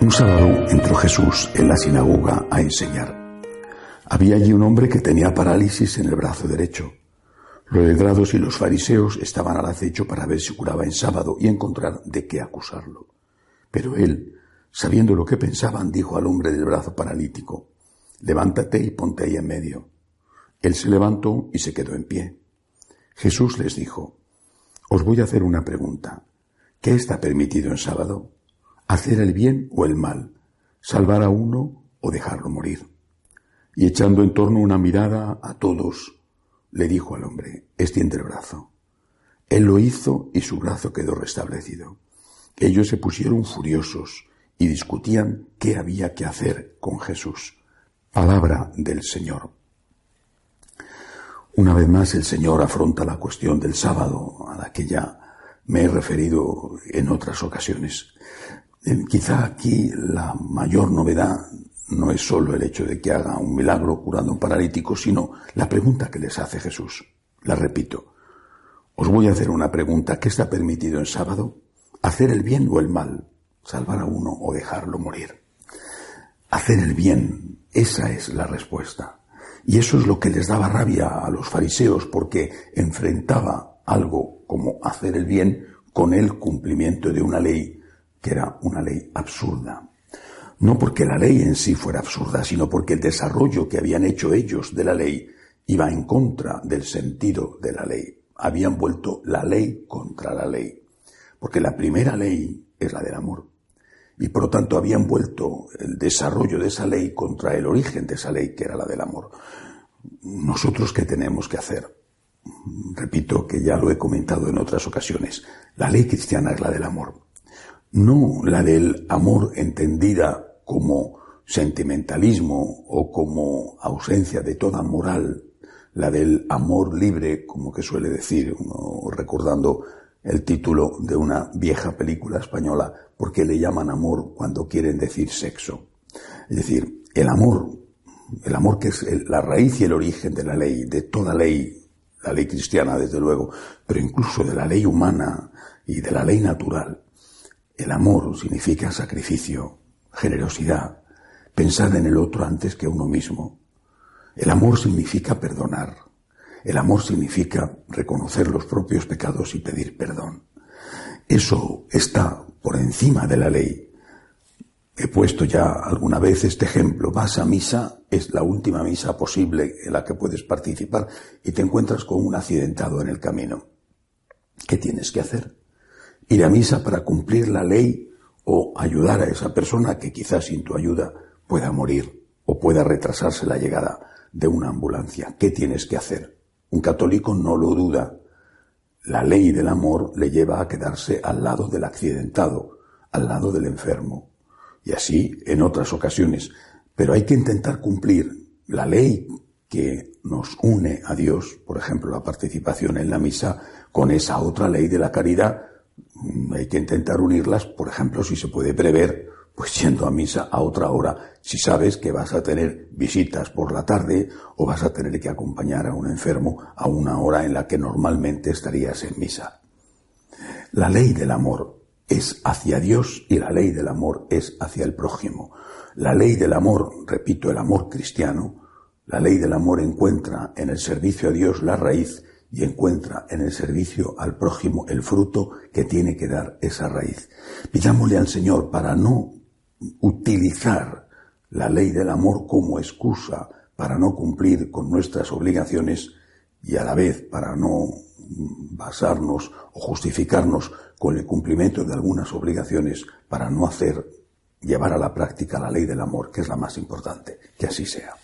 Un sábado entró Jesús en la sinagoga a enseñar. Había allí un hombre que tenía parálisis en el brazo derecho. Los letrados y los fariseos estaban al acecho para ver si curaba en sábado y encontrar de qué acusarlo. Pero él, sabiendo lo que pensaban, dijo al hombre del brazo paralítico, levántate y ponte ahí en medio. Él se levantó y se quedó en pie. Jesús les dijo, os voy a hacer una pregunta. ¿Qué está permitido en sábado? ¿Hacer el bien o el mal? ¿Salvar a uno o dejarlo morir? Y echando en torno una mirada a todos, le dijo al hombre, extiende el brazo. Él lo hizo y su brazo quedó restablecido. Ellos se pusieron furiosos y discutían qué había que hacer con Jesús. Palabra del Señor. Una vez más el Señor afronta la cuestión del sábado, a la que ya me he referido en otras ocasiones. Eh, quizá aquí la mayor novedad no es solo el hecho de que haga un milagro curando a un paralítico, sino la pregunta que les hace Jesús. La repito. Os voy a hacer una pregunta. ¿Qué está permitido en sábado? ¿Hacer el bien o el mal? ¿Salvar a uno o dejarlo morir? Hacer el bien. Esa es la respuesta. Y eso es lo que les daba rabia a los fariseos porque enfrentaba algo como hacer el bien con el cumplimiento de una ley que era una ley absurda. No porque la ley en sí fuera absurda, sino porque el desarrollo que habían hecho ellos de la ley iba en contra del sentido de la ley. Habían vuelto la ley contra la ley. Porque la primera ley es la del amor. Y por lo tanto habían vuelto el desarrollo de esa ley contra el origen de esa ley, que era la del amor. Nosotros, ¿qué tenemos que hacer? Repito que ya lo he comentado en otras ocasiones. La ley cristiana es la del amor no la del amor entendida como sentimentalismo o como ausencia de toda moral, la del amor libre, como que suele decir, recordando el título de una vieja película española, porque le llaman amor cuando quieren decir sexo. Es decir, el amor, el amor que es la raíz y el origen de la ley, de toda ley, la ley cristiana desde luego, pero incluso de la ley humana y de la ley natural, el amor significa sacrificio, generosidad, pensar en el otro antes que uno mismo. El amor significa perdonar. El amor significa reconocer los propios pecados y pedir perdón. Eso está por encima de la ley. He puesto ya alguna vez este ejemplo. Vas a misa, es la última misa posible en la que puedes participar y te encuentras con un accidentado en el camino. ¿Qué tienes que hacer? Ir a misa para cumplir la ley o ayudar a esa persona que quizás sin tu ayuda pueda morir o pueda retrasarse la llegada de una ambulancia. ¿Qué tienes que hacer? Un católico no lo duda. La ley del amor le lleva a quedarse al lado del accidentado, al lado del enfermo. Y así en otras ocasiones. Pero hay que intentar cumplir la ley que nos une a Dios, por ejemplo, la participación en la misa, con esa otra ley de la caridad hay que intentar unirlas, por ejemplo, si se puede prever, pues yendo a misa a otra hora, si sabes que vas a tener visitas por la tarde o vas a tener que acompañar a un enfermo a una hora en la que normalmente estarías en misa. La ley del amor es hacia Dios y la ley del amor es hacia el prójimo. La ley del amor, repito, el amor cristiano, la ley del amor encuentra en el servicio a Dios la raíz y encuentra en el servicio al prójimo el fruto que tiene que dar esa raíz. Pidámosle al Señor para no utilizar la ley del amor como excusa para no cumplir con nuestras obligaciones y a la vez para no basarnos o justificarnos con el cumplimiento de algunas obligaciones para no hacer, llevar a la práctica la ley del amor, que es la más importante. Que así sea.